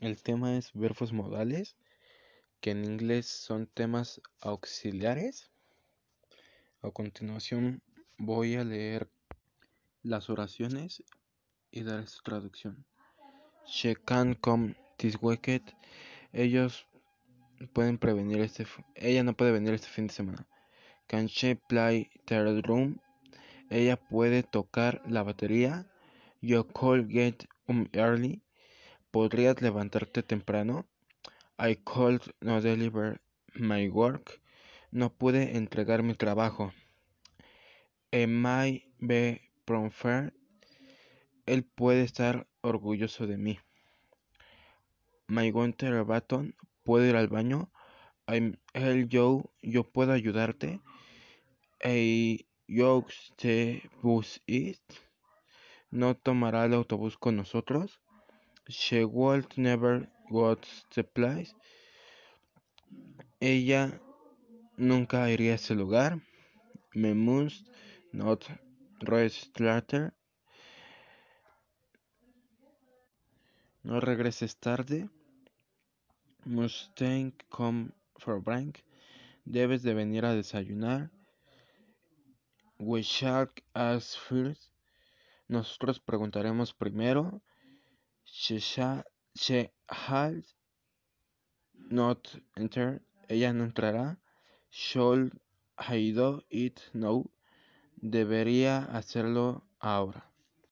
El tema es verbos modales, que en inglés son temas auxiliares. A continuación voy a leer las oraciones y dar su traducción. She can come this weekend. Ellos pueden prevenir este. Ella no puede venir este fin de semana. Can she play the room? Ella puede tocar la batería. You could get um early. ¿Podrías levantarte temprano? I could not deliver my work. No pude entregar mi trabajo. Am I be? Él puede estar orgulloso de mí. My winter baton. ¿Puedo ir al baño? I'm help you. Yo puedo ayudarte. A the bus is. No tomará el autobús con nosotros. She would never go the place. Ella nunca iría a ese lugar. Me must not rest later. No regreses tarde. Mustang come for bank. Debes de venir a desayunar. We shall ask first. Nosotros preguntaremos primero. She shall, not enter. Ella no entrará. Should I do it now? Debería hacerlo ahora.